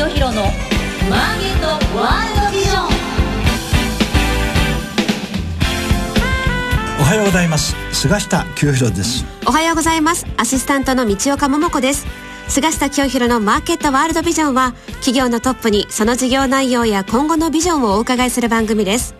清弘のマーケットワールドビジョン。おはようございます。菅下清弘です。おはようございます。アシスタントの道岡桃子です。菅下清弘のマーケットワールドビジョンは企業のトップにその事業内容や今後のビジョンをお伺いする番組です。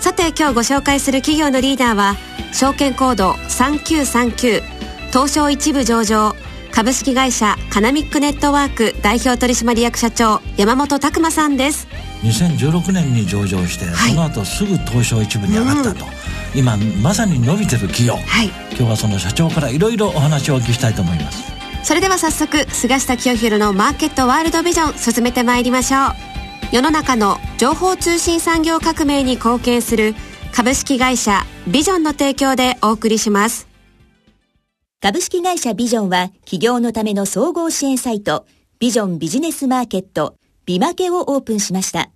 さて今日ご紹介する企業のリーダーは証券コード3939東証一部上場株式会社カナミックネットワーク代表取締役社長山本拓馬さんです。2016年に上場して、はい、その後すぐ東証一部に上がったと、うん、今まさに伸びてる企業、はい、今日はその社長からいろいろお話をお聞きしたいと思います。それでは早速菅下清弘のマーケットワールドビジョン進めてまいりましょう。世の中の情報通信産業革命に貢献する株式会社ビジョンの提供でお送りします株式会社ビジョンは企業のための総合支援サイトビジョンビジネスマーケットビマケをオープンしました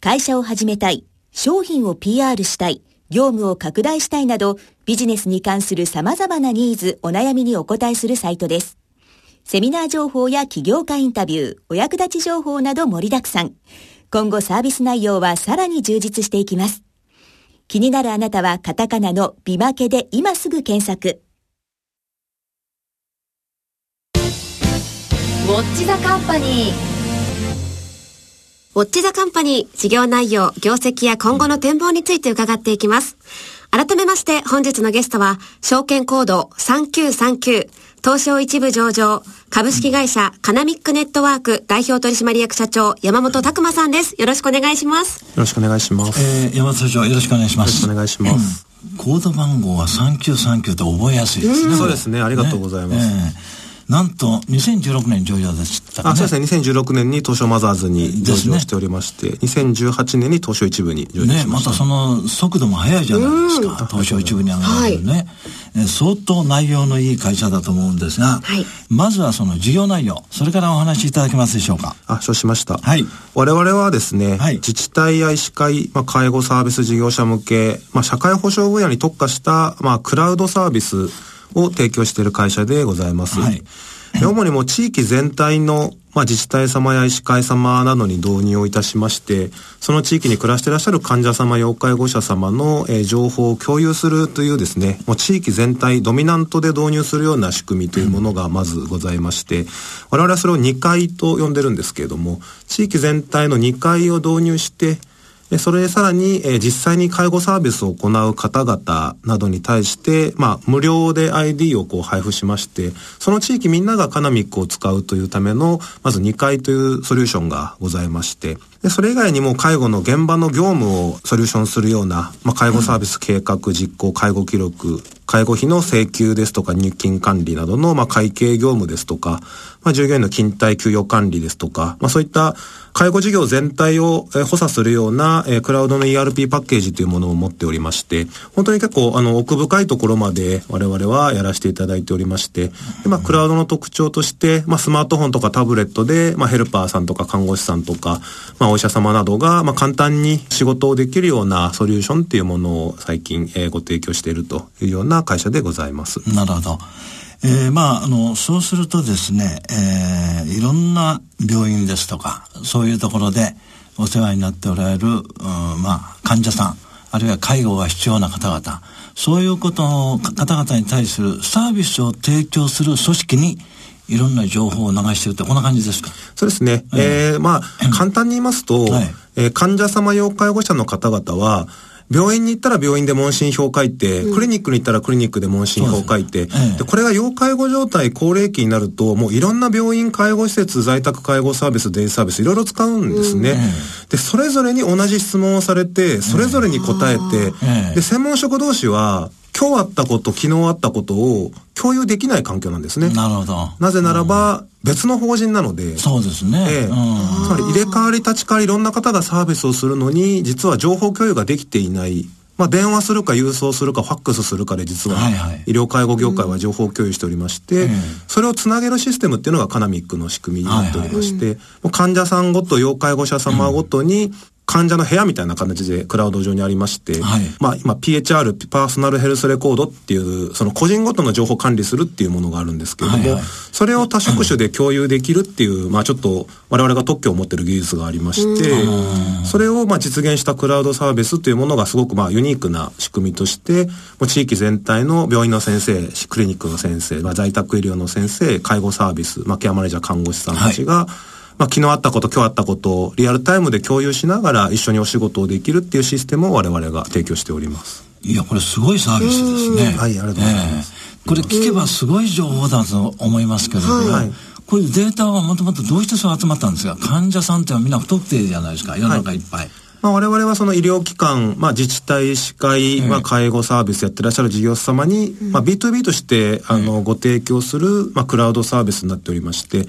会社を始めたい商品を PR したい業務を拡大したいなどビジネスに関する様々なニーズ、お悩みにお答えするサイトです。セミナー情報や起業家インタビュー、お役立ち情報など盛りだくさん。今後サービス内容はさらに充実していきます。気になるあなたはカタカナのビマケで今すぐ検索。ォッチザカンパニー。ウォッチザカンパニー、事業内容、業績や今後の展望について伺っていきます。改めまして本日のゲストは、証券コード3939、東証一部上場、株式会社カナミックネットワーク代表取締役社長山本拓馬さんです。よろしくお願いします。よろしくお願いします。えー、山本社長よろしくお願いします。よろしくお願いします。うん、コード番号は3939って覚えやすいですね。そうですね。ありがとうございます。ねえーなんと2016年上場でしたか、ね、あそうですね。2016年に東証マザーズに上場しておりまして、ね、2018年に東証一部に上場しました。ねまたその速度も速いじゃないですか。東証一部に上がるね、はい、相当内容のいい会社だと思うんですが、はい、まずはその事業内容。それからお話しいただけますでしょうか。あそうしました。はい。我々はですね、はい、自治体や医師会、まあ、介護サービス事業者向け、まあ、社会保障分野に特化した、まあ、クラウドサービスを提供している会社でございます。はい、主にも地域全体のまあ、自治体様や医師会様などに導入をいたしまして、その地域に暮らしていらっしゃる患者様、要介護者様の、えー、情報を共有するというですね、もう地域全体、ドミナントで導入するような仕組みというものがまずございまして、我々はそれを2階と呼んでるんですけれども、地域全体の2階を導入して、それでさらに、え、実際に介護サービスを行う方々などに対して、まあ、無料で ID をこう配布しまして、その地域みんながカナミックを使うというための、まず2階というソリューションがございまして、でそれ以外にも介護の現場の業務をソリューションするような、まあ、介護サービス計画実行、介護記録、介護費の請求ですとか入金管理などの、まあ、会計業務ですとか、まあ、従業員の勤怠給与管理ですとか、まあ、そういった介護事業全体を補佐するような、えー、クラウドの ERP パッケージというものを持っておりまして、本当に結構あの奥深いところまで我々はやらせていただいておりまして、でまあ、クラウドの特徴として、まあ、スマートフォンとかタブレットで、まあ、ヘルパーさんとか看護師さんとか、まあ、お医者様などが、まあ、簡単に仕事をできるようなソリューションっていうものを最近、えー、ご提供しているというような会社でございます。なるほど。えー、まあ、あの、そうするとですね、えー、いろんな病院ですとか、そういうところでお世話になっておられる、うん、まあ、患者さん、あるいは介護が必要な方々、そういうことの方々に対するサービスを提供する組織に、いろんな情報を流してるってこんな感じですか？そうですね。えー、えー、まあ、簡単に言いますと、はい、えー、患者様要介護者の方々は、病院に行ったら病院で問診票を書いて、うん、クリニックに行ったらクリニックで問診票を書いて、で、ええ、これが要介護状態、高齢期になると、もういろんな病院、介護施設、在宅介護サービス、デイサービス、いろいろ使うんですね。うん、で、それぞれに同じ質問をされて、それぞれに答えて、で、専門職同士は、今日あったこと、昨日あったことを共有できない環境なんですね。なるほど。なぜならば、別の法人なので。そうですね。ええ。つまり入れ替わり立ち替わりいろんな方がサービスをするのに、実は情報共有ができていない。まあ、電話するか郵送するかファックスするかで実は医療介護業界は情報共有しておりまして、それをつなげるシステムっていうのがカナミックの仕組みになっておりまして、患者さんごと要介護者様ごとに患者の部屋みたいな形でクラウド上にありまして、はい、まあ今 PHR、パーソナルヘルスレコードっていう、その個人ごとの情報管理するっていうものがあるんですけれども、はいはい、それを多職種で共有できるっていう、まあちょっと我々が特許を持ってる技術がありまして、それをまあ実現したクラウドサービスというものがすごくまあユニークな仕組みとして、もう地域全体の病院の先生、クリニックの先生、まあ、在宅医療の先生、介護サービス、まあケアマネージャー看護師さんたちが、はいまあ、昨日あったこと、今日あったことをリアルタイムで共有しながら一緒にお仕事をできるっていうシステムを我々が提供しております。いや、これすごいサービスですね。はい、ありがとうございます。えー、これ聞けばすごい情報だと思いますけれども、はい、こういうデータはもともとどうしてそう集まったんですか？患者さんってみんな不特定じゃないですか、世の中いっぱい。はいまあ、我々はその医療機関、まあ、自治体、歯科医、まあ、介護サービスやってらっしゃる事業者様に、まあ、B2B として、あの、ご提供する、まあ、クラウドサービスになっておりまして、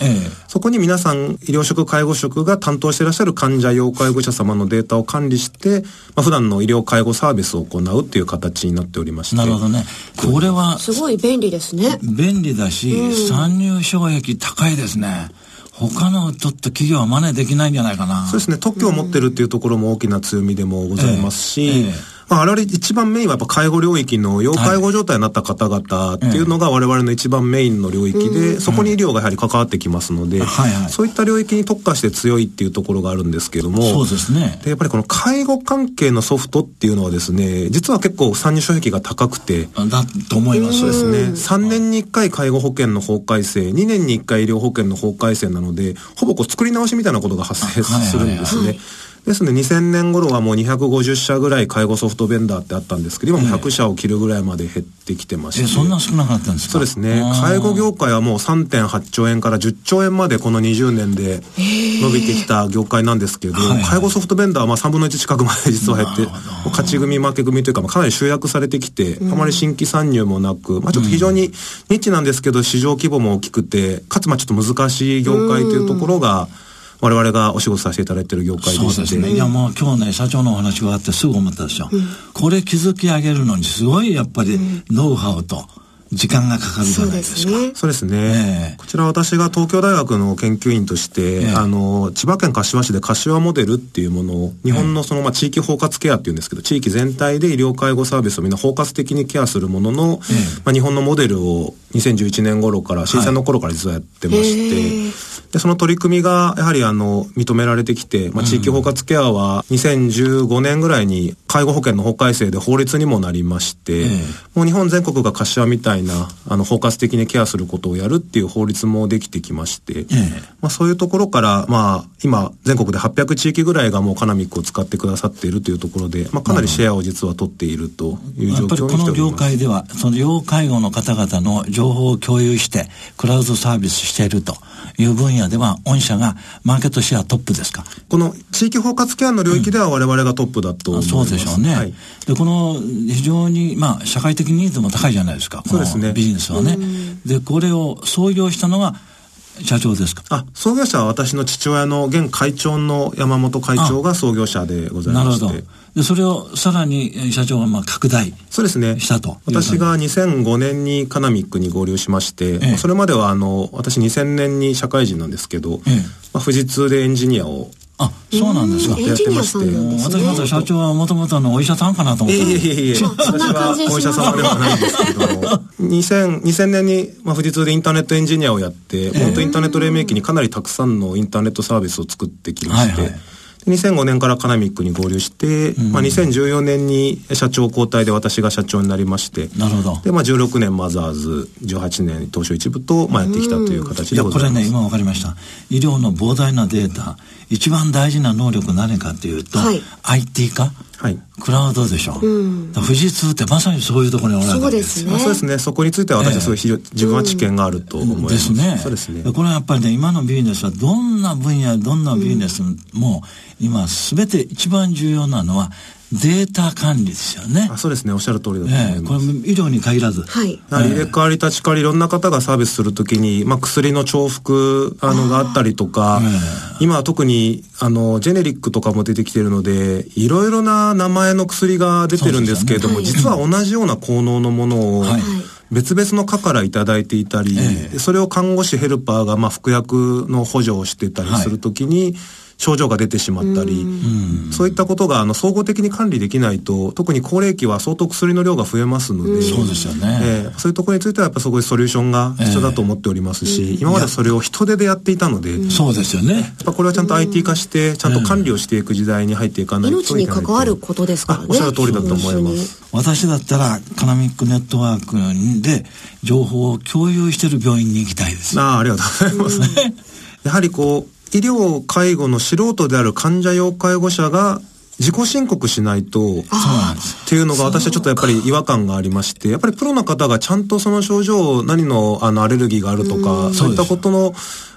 そこに皆さん、医療職、介護職が担当していらっしゃる患者、要介護者様のデータを管理して、まあ、普段の医療介護サービスを行うっていう形になっておりまして。なるほどね。これは、すごい便利ですね。便利だし、参入障壁高いですね。他のちょっと企業は真似できないんじゃないかな。そうですね。特許を持ってるっていうところも大きな強みでもございますし、えーえーまあ、我々一番メインはやっぱ介護領域の要介護状態になった方々っていうのが我々の一番メインの領域で、そこに医療がやはり関わってきますので、そういった領域に特化して強いっていうところがあるんですけれども、そうですね。で、やっぱりこの介護関係のソフトっていうのはですね、実は結構参入障壁が高くて、だと思います。そうですね。3年に1回介護保険の法改正、2年に1回医療保険の法改正なので、ほぼこう作り直しみたいなことが発生するんですね。ですので2000年頃はもう250社ぐらい介護ソフトベンダーってあったんですけど、今も100社を切るぐらいまで減ってきてまして。え、そんな少なかったんですか？そうですね。介護業界はもう3.8兆円から10兆円までこの20年で伸びてきた業界なんですけど、介護ソフトベンダーはまあ3分の1近くまで実は減って、勝ち組負け組というか、まあ、かなり集約されてきて、あまり新規参入もなく、まあちょっと非常にニッチなんですけど、市場規模も大きくて、かつまあちょっと難しい業界というところが、我々がお仕事させていただいている業界でそうですね。いやもう今日ね、社長のお話があってすぐ思ったでしょ。うん、これ築き上げるのにすごいやっぱりノウハウと、時間がかかるじゃないですか。そうですね。えー、こちら私が東京大学の研究員として、えー、あの、千葉県柏市で柏モデルっていうものを、日本のその、まあ、地域包括ケアっていうんですけど、地域全体で医療介護サービスをみんな包括的にケアするものの、えー、まあ、日本のモデルを2011年頃から、震災の頃から実はやってまして、はいで、その取り組みが、やはりあの、認められてきて、まあ、地域包括ケアは2015年ぐらいに介護保険の法改正で法律にもなりまして、もう日本全国が柏みたいな、あの、包括的にケアすることをやるっていう法律もできてきまして、まあ、そういうところから、まあ、今、全国で800地域ぐらいがもうカナミックを使ってくださっているというところで、まあ、かなりシェアを実は取っているという状況にしております。やっぱりこの業界では、その要介護の方々の情報を共有して、クラウドサービスしているという分野では、御社がマーケットシェアトップですかこの地域包括ケアの領域では我々がトップだと。うん、そうでしょうね。はい、で、この非常に、まあ、社会的ニーズも高いじゃないですか。そうですね。ビジネスはね。で、これを創業したのが、社長ですか？あ創業者は私の父親の現会長の山本会長が創業者でございまして。なるほど。で、それをさらに社長がまあ拡大そうですね。したと。私が2005年にカナミックに合流しまして、ええ、それまではあの、私2000年に社会人なんですけど、ええ、まあ、富士通でエンジニアをあ、そうなんですか。やってまして。私まだ社長はもともとのお医者さんかなと思って。いえいえいえ、私はお医者様ではないんですけれども、2000, 2000年に、まあ、富士通でインターネットエンジニアをやって、本当インターネット黎明期にかなりたくさんのインターネットサービスを作ってきまして、はいはい2005年からカナミックに合流して、うん、まあ、2014年に社長交代で私が社長になりましてなるほど。で、まあ、16年マザーズ18年東証一部と、まあ、やってきたという形でございます、これね今分かりました。医療の膨大なデータ一番大事な能力何かというと、はい、IT 化？はい、クラウドでしょ、うん、富士通ってまさにそういうところにおられるわけです。ね。そうですね。そこについては私はすごい、えー、自分は知見があると思います、ですね。そうですね。これはやっぱりね今のビジネスはどんな分野どんなビジネスも、今すべて一番重要なのはデータ管理ですよね。あそうですね。おっしゃる通りだと思います。えこれ医療に限らず。はい。入れ替わり立ち替わりいろんな方がサービスするときに、まあ薬の重複あのがあったりとか、今は特にあのジェネリックとかも出てきてるので、いろいろな名前の薬が出てるんですけれども、ねはい、実は同じような効能のものを、はい別々の科から頂いていたり、えそれを看護師ヘルパーがまあ服薬の補助をしてたりするときに、はい症状が出てしまったり、そういったことがあの総合的に管理できないと、特に高齢期は相当薬の量が増えますので、そうですよね、えー、そういうところについてはやっぱそこでソリューションが必要だと思っておりますし、えー、今までそれを人手でやっていたので、そうですよね。やっぱこれはちゃんと IT 化して、ちゃんと管理をしていく時代に入っていかないといけない命に関わることですからね。おっしゃる通りだと思います。私だったら、カナミックネットワークで情報を共有している病院に行きたいです。ああ、ありがとうございます。やはりこう、医療介護の素人である患者用介護者が自己申告しないと、っていうのが私はちょっとやっぱり違和感がありまして、やっぱりプロの方がちゃんとその症状、何のあのアレルギーがあるとか、そういったことの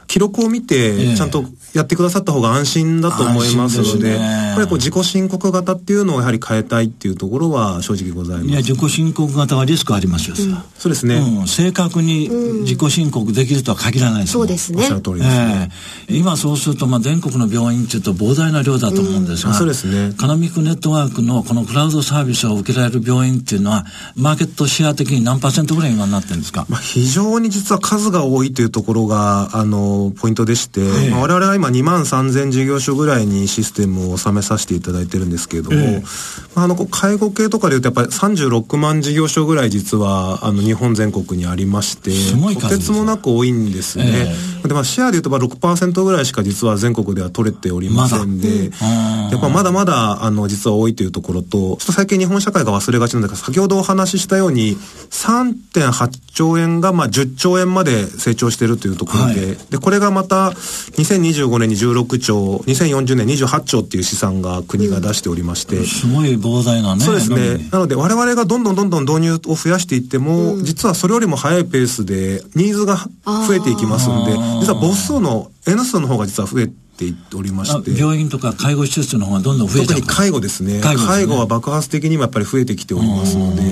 記録を見て、ちゃんとやってくださった方が安心だと思いますので、やっぱりこう自己申告型っていうのをやはり変えたいっていうところは正直ございます。いや、自己申告型はリスクありますよ、うん、そうですね、うん、正確に自己申告できるとは限らないです、そうですね。おっしゃる通りですね。えー、今そうすると、まあ全国の病院っていうと膨大な量だと思うんですが、うん、そうですね。カナミックネットワークのこのクラウドサービスを受けられる病院っていうのは、マーケットシェア的に何パーセントぐらい今になってるんですか？まあ非常に実は数が多いというところが、あの、ポイントでして、て、まあ、我々は今2万3000事業所ぐらいにシステムを収めさせていただいてるんですけれども、えー、まあ、あの介護系とかでいうとやっぱり36万事業所ぐらい実はあの日本全国にありましてとてつもなく多いんですね、えー、でまあシェアでいうとまあ6%ぐらいしか実は全国では取れておりませんで、ま、やっぱまだまだあの実は多いというところとちょっと最近日本社会が忘れがちなんだけど先ほどお話ししたように3.8兆円がまあ10兆円まで成長しているというところではい、でこれがまた2025年に16兆、2040年28兆っていう試算が国が出しておりまして。うん、すごい膨大なね。そうですね。なので我々がどんどんどんどん導入を増やしていっても、うん、実はそれよりも早いペースでニーズが増えていきますんで、実は母数の N 数の方が実は増えてっておりまして。病院とか介護施設の方がどんどん増えて特に介護ですね。介護、ね、介護は爆発的にもやっぱり増えてきておりますので。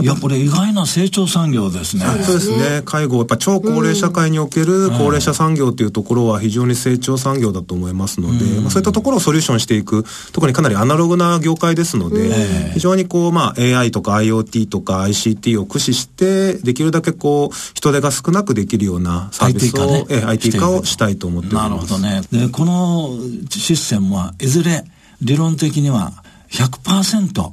いやこれ意外な成長産業ですね。そうですね。介護やっぱ超高齢社会における高齢者産業っていうところは非常に成長産業だと思いますので、まあ、そういったところをソリューションしていく特にかなりアナログな業界ですので、非常にこうまあ AI とか IoT とか ICT を駆使してできるだけこう人手が少なくできるようなサービスを IT 化,、ね、IT 化をしたいと思っております。なるほどねでこのシステムはいずれ理論的には100%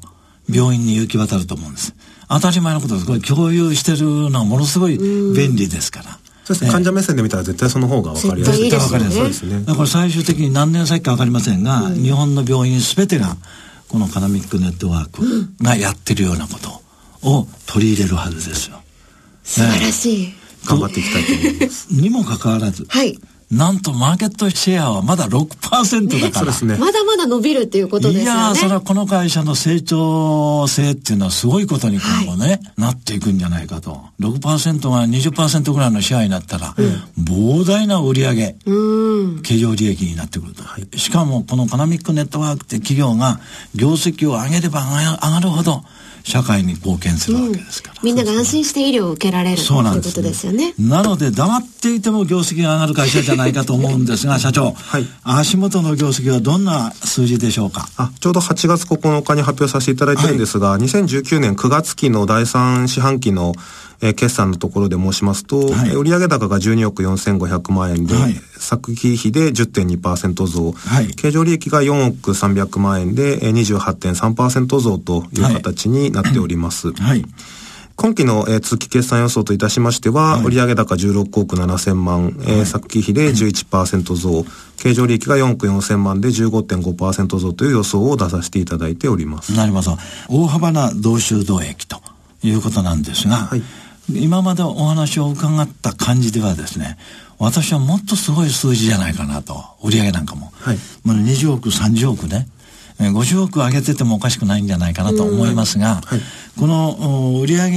病院に行き渡ると思うんです。当たり前のことです。これ共有してるのはものすごい便利ですから。そうですね、患者目線で見たら絶対その方が分かりやすい。絶対分かりやすい。そうですね。だから最終的に何年先か分かりませんが、うん、日本の病院すべてが、このカナミックネットワークがやってるようなことを取り入れるはずですよ。素晴らしい。頑張っていきたいと思います。にもかかわらず、はい。なんとマーケットシェアはまだ6%だから。ね、まだまだ伸びるっていうことですよね。いやそれはこの会社の成長性っていうのはすごいことに今後ね、はい、なっていくんじゃないかと。6%が20%ぐらいのシェアになったら、うん、膨大な売上、うん、経常利益になってくると。はい、しかもこのカナミックネットワークって企業が業績を上げれば上がるほど、社会に貢献するわけですから、うん、みんなが安心して医療を受けられるそうなんです、ね、ということですよね。なので黙っていても業績が上がる会社じゃないかと思うんですが社長、はい、足元の業績はどんな数字でしょうか？あちょうど8月9日に発表させていただいてるんですが、はい、2019年9月期の第3四半期のえー、決算のところで申しますと、はい、売上高が12億4500万円で、はい、作費比で10.2%増、はい、経常利益が4億300万円で28.3%増という形になっております。はい。今期の、えー、通期決算予想といたしましては、はい、売上高16億7000万、えー、作費比で11%増、経常利益が4億4000万で15.5%増という予想を出させていただいております。なるほど。大幅な同収同益ということなんですが、はい今までお話を伺った感じではですね、私はもっとすごい数字じゃないかなと、売上なんかも。はい。まあ、20億、30億ね、50億上げててもおかしくないんじゃないかなと思いますが、はい、この売上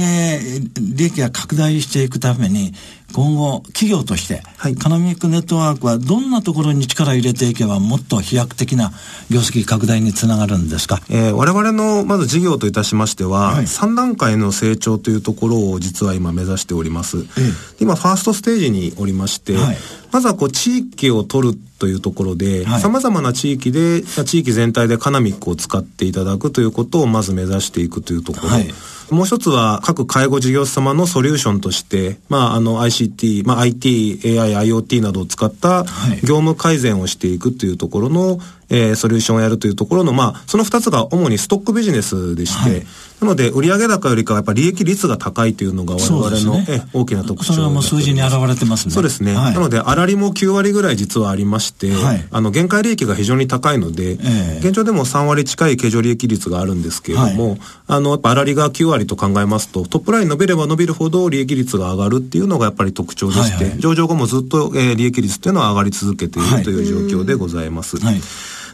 利益が拡大していくために、今後、企業として、はい、カナミックネットワークはどんなところに力を入れていけば、もっと飛躍的な業績拡大につながるんですか、えー、我々のまず事業といたしましては、はい、3段階の成長というところを実は今目指しております。えー、今、ファーストステージにおりまして、はい、まずはこう地域を取るというところで、さまざまな地域で、地域全体でカナミックを使っていただくということをまず目指していくというところ。はい、もう一つは各介護事業者様のソリューションとして、まあ、あの ICT、まあ、IT、AI、IoT などを使った業務改善をしていくというところの、えー、ソリューションをやるというところの、まあ、その二つが主にストックビジネスでして、はい、なので、売上高よりかはやっぱり利益率が高いというのが我々の、ね、え大きな特徴それはもう数字に表れてますね。そうですね。はい、なので、粗利も9割ぐらい実はありまして、はい、あの、限界利益が非常に高いので、えー、現状でも3割近い経常利益率があるんですけれども、あの、やっぱ粗利が9割と考えますと、トップライン伸びれば伸びるほど利益率が上がるっていうのがやっぱり特徴でして、はいはい、上場後もずっと、えー、利益率っていうのは上がり続けているという状況でございます。はい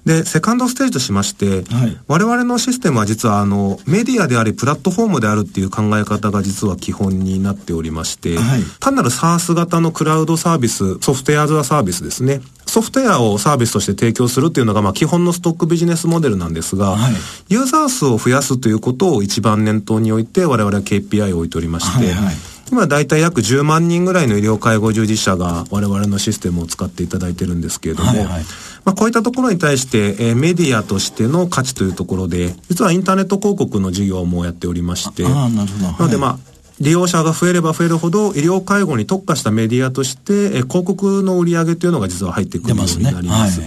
で、セカンドステージとしまして、はい、我々のシステムは実はあの、メディアであり、プラットフォームであるっていう考え方が実は基本になっておりまして、はい、単なる SARS 型のクラウドサービス、ソフトウェアズアサービスですね。ソフトウェアをサービスとして提供するっていうのが、まあ、基本のストックビジネスモデルなんですが、はい、ユーザー数を増やすということを一番念頭に置いて、我々は KPI を置いておりまして、はいはい今大体約10万人ぐらいの医療介護従事者が我々のシステムを使っていただいてるんですけれども、はいはい、まあ、こういったところに対して、えー、メディアとしての価値というところで、実はインターネット広告の事業もやっておりまして、なのでまあ、利用者が増えれば増えるほど医療介護に特化したメディアとして、えー、広告の売り上げというのが実は入ってくるようになります。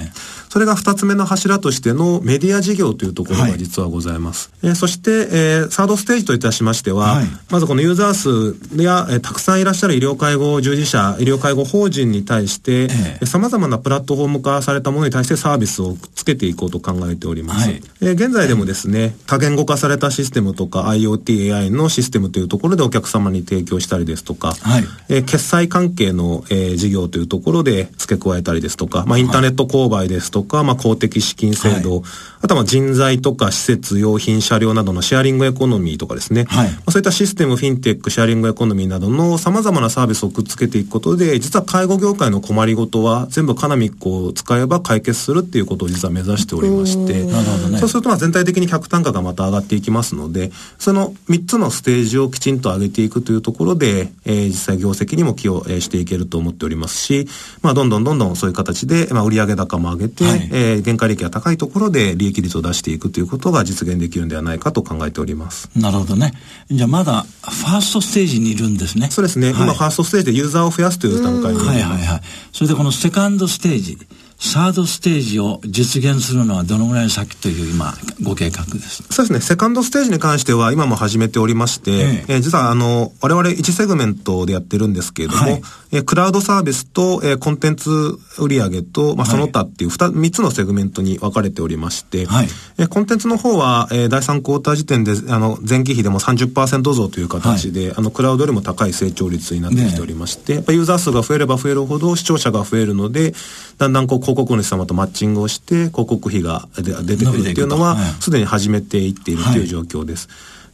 それが二つ目の柱としてのメディア事業というところが実はございます。はい、えー、そして、えー、サードステージといたしましては、はい、まずこのユーザー数や、えー、たくさんいらっしゃる医療介護従事者、医療介護法人に対して、えー、様々なプラットフォーム化されたものに対してサービスをつけていこうと考えております。はい、えー、現在でもですね、多言語化されたシステムとか IoT、AI のシステムというところでお客様に提供したりですとか、はい、えー、決済関係の、えー、事業というところで付け加えたりですとか、まあ、インターネット購買ですとか、まあ、公的資金制度、はい、あとは人材とか施設、用品、車両などのシェアリングエコノミーとかですね、はい、まあ、そういったシステム、フィンテック、シェアリングエコノミーなどの様々なサービスをくっつけていくことで、実は介護業界の困りごとは全部カナミックを使えば解決するっていうことを実は目指しておりまして、ね、そうするとまあ全体的に客単価がまた上がっていきますので、その3つのステージをきちんと上げていくというところで、えー、実際業績にも寄与していけると思っておりますし、まあどんどんどんどんそういう形で、まあ売上高も上げて、はい、えー、原価利益が高いところで利益率を出していくということが実現できるんではないかと考えております。なるほどね。じゃあまだファーストステージにいるんですね。そうですね。はい、今ファーストステージでユーザーを増やすという段階にはいはいはい。それでこのセカンドステージ。サードステージを実現するのはどのぐらい先という今、ご計画です？そうですね。セカンドステージに関しては今も始めておりまして、ええ。えー、実はあの、我々1セグメントでやってるんですけれども、はい、えー、クラウドサービスと、えー、コンテンツ売上と、まあ、その他っていう 2, 3つのセグメントに分かれておりまして、はい、えー、コンテンツの方は、えー、第3クォーター時点で、あの、前期比でも30%増という形で、はい、あの、クラウドよりも高い成長率になってきておりまして、ね、やっぱユーザー数が増えれば増えるほど視聴者が増えるので、だんだんこう広告主様とマッチングをして広告費が出てくるっていうのはすでに始めていっているという状況です。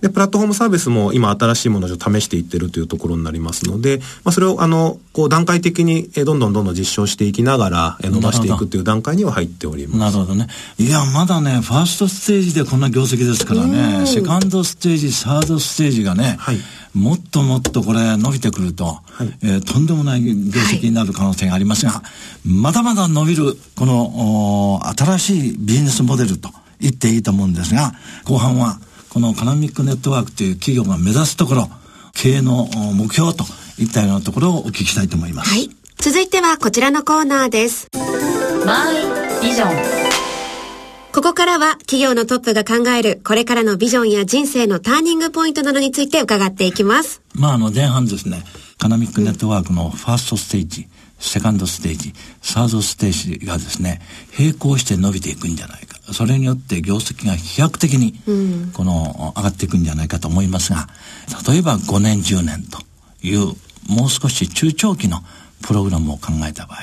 で、プラットフォームサービスも今新しいものを試していってるというところになりますので、まあ、それをあの、こう段階的にどんどんどんどん実証していきながら伸ばしていくという段階には入っております。なるほどね。いや、まだね、ファーストステージでこんな業績ですからね、セカンドステージ、サードステージがね、はい。もっともっとこれ伸びてくると、はい、えー、とんでもない業績になる可能性がありますが、はい、まだまだ伸びる、この、新しいビジネスモデルと言っていいと思うんですが、後半は、このカナミックネットワークという企業が目指すところ、経営の目標といったようなところをお聞きしたいと思います。はい。続いてはこちらのコーナーです。マイビジョン。ここからは企業のトップが考えるこれからのビジョンや人生のターニングポイントなどについて伺っていきます。まああの前半ですね、カナミックネットワークのファーストステージ、セカンドステージ、サードステージがですね、並行して伸びていくんじゃないか。それによって業績が飛躍的に、この、上がっていくんじゃないかと思いますが、例えば5年、10年という、もう少し中長期のプログラムを考えた場合、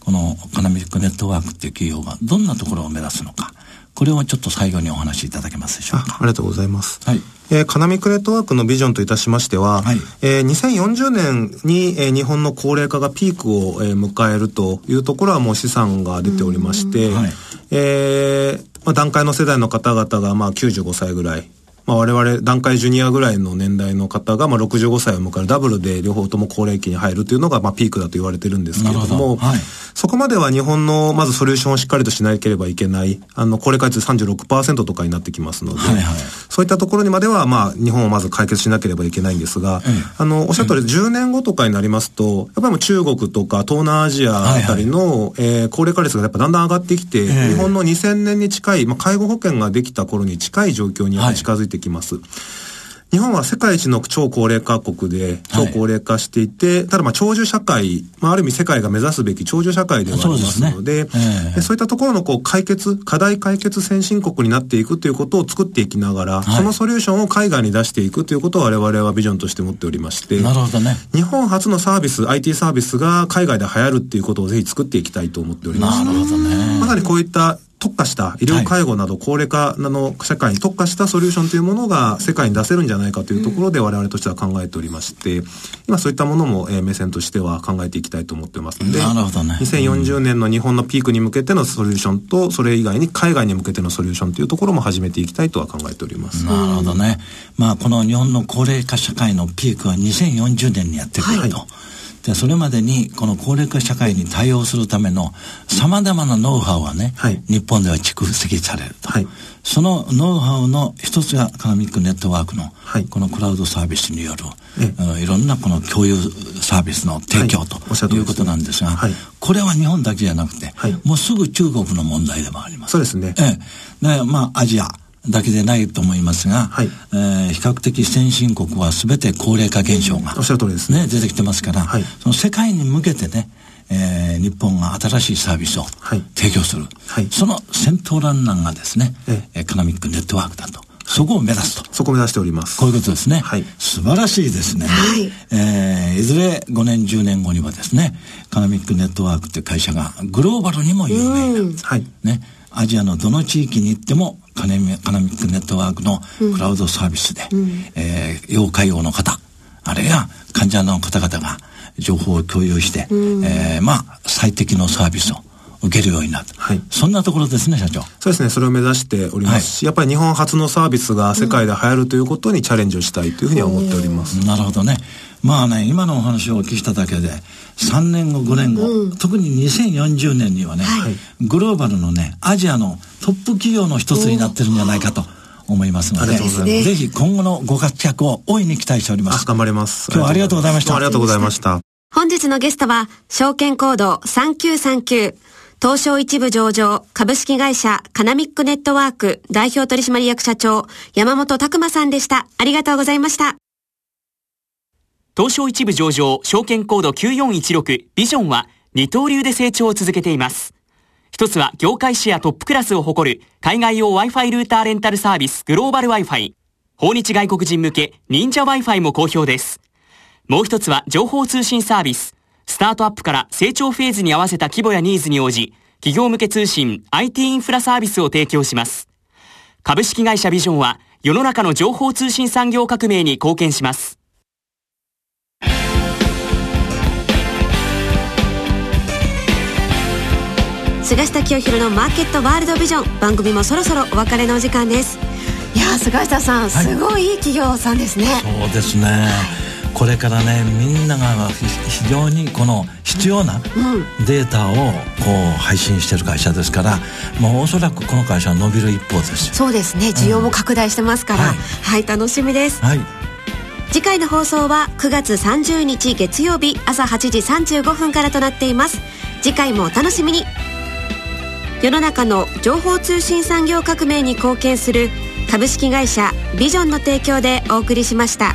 このカナミックネットワークっていう企業がどんなところを目指すのか、これをちょっと最後にお話しいただけますでしょうか。ありがとうございます。はい。えー、カナミックネットワークのビジョンといたしましては、はい、えー、2040年に、えー、日本の高齢化がピークを、えー、迎えるというところはもう資産が出ておりまして、はい、えー、まあ、段階の世代の方々がまあ95歳ぐらい、まあ、我々段階ジュニアぐらいの年代の方がまあ65歳を迎えるダブルで両方とも高齢期に入るというのがまあピークだと言われてるんですけれども、はい、そこまでは日本のまずソリューションをしっかりとしなければいけない、あの高齢化率36%とかになってきますので、はいはい、そういったところにまでは、まあ、日本をまず解決しなければいけないんですが、あの、おっしゃった通り、10年後とかになりますと、やっぱりもう中国とか東南アジアあたりの、はいはい、えー、高齢化率がやっぱだんだん上がってきて、えー、日本の2000年に近い、まあ、介護保険ができた頃に近い状況に近づいてきます。はい日本は世界一の超高齢化国で、超高齢化していて、はい、ただまあ長寿社会、まあある意味世界が目指すべき長寿社会ではありますので、そう、ねえー、そういったところのこう解決、課題解決先進国になっていくということを作っていきながら、はい、そのソリューションを海外に出していくということを我々はビジョンとして持っておりまして、なるほどね。日本初のサービス、IT サービスが海外で流行るっていうことをぜひ作っていきたいと思っております。なるほどね。まさにこういった特化した医療介護など高齢化の社会に特化したソリューションというものが世界に出せるんじゃないかというところで我々としては考えておりまして、今そういったものも、え目線としては考えていきたいと思ってますので、なるほどね。2040年の日本のピークに向けてのソリューションと、それ以外に海外に向けてのソリューションというところも始めていきたいとは考えております。なるほどね。まあこの日本の高齢化社会のピークは2040年にやってくると。はいでそれまでにこの高齢化社会に対応するためのさまざまなノウハウはね、はい、日本では蓄積されると、はい、そのノウハウの一つがカナミックネットワークの、このクラウドサービスによる、い、いろんなこの共有サービスの提供と、い、うことなんですが、これは日本だけじゃなくて、もうすぐ中国の問題でもあります。そうですね。ええ、でまあアジアだけでないと思いますが、はい、えー、比較的先進国は全て高齢化現象が、おっしゃる通りですね出てきてますから、はい、その世界に向けてね、えー、日本が新しいサービスを提供する、はい、その先頭ランナーがですね、エカナミックネットワークだと。そこを目指すと。そこを目指しております。こういうことですね。はい。素晴らしいですね。はい。えー、いずれ5年、10年後にはですね、カナミックネットワークって会社がグローバルにも有名な、はい。ね、アジアのどの地域に行ってもカネカナミックネットワークのクラウドサービスで、うん、えー、要介護の方、あるいは患者の方々が情報を共有して、うん、えー、まあ、最適のサービスを受けるようになる。はい。そんなところですね、社長。そうですね、それを目指しておりますし、はい、やっぱり日本初のサービスが世界で流行るということにチャレンジをしたいというふうには思っております。なるほどね。まあね、今のお話をお聞きしただけで、3年後、5年後、うん、特に2040年にはね、はい、グローバルのね、アジアのトップ企業の一つになってるんじゃないかと。思いますので、ぜひ今後のご活躍を大いに期待しております。頑張ります。今日はありがとうございました。ありがとうございました。本日のゲストは、証券コード3939、東証一部上場株式会社カナミックネットワーク代表取締役社長山本拓馬さんでした。ありがとうございました。東証一部上場、証券コード9416ビジョンは二刀流で成長を続けています。一つは業界シェアトップクラスを誇る海外用 Wi-Fi ルーターレンタルサービスグローバル Wi-Fi。訪日外国人向け忍者 Wi-Fi も好評です。もう一つは情報通信サービス。スタートアップから成長フェーズに合わせた規模やニーズに応じ、企業向け通信 IT インフラサービスを提供します。株式会社ビジョンは世の中の情報通信産業革命に貢献します。菅下清弘のマーケットワールドビジョン。番組もそろそろお別れのお時間です。いや菅下さん、すごいいい企業さんですね。そうですね、これからねみんなが非常にこの必要なデータをこう配信してる会社ですから、もうおそらくこの会社は伸びる一方ですそうですね。需要も拡大してますから、うん、はい、はい、楽しみです、はい、次回の放送は9月30日月曜日朝8時35分からとなっています。次回もお楽しみに。世の中の情報通信産業革命に貢献する株式会社ビジョンの提供でお送りしました。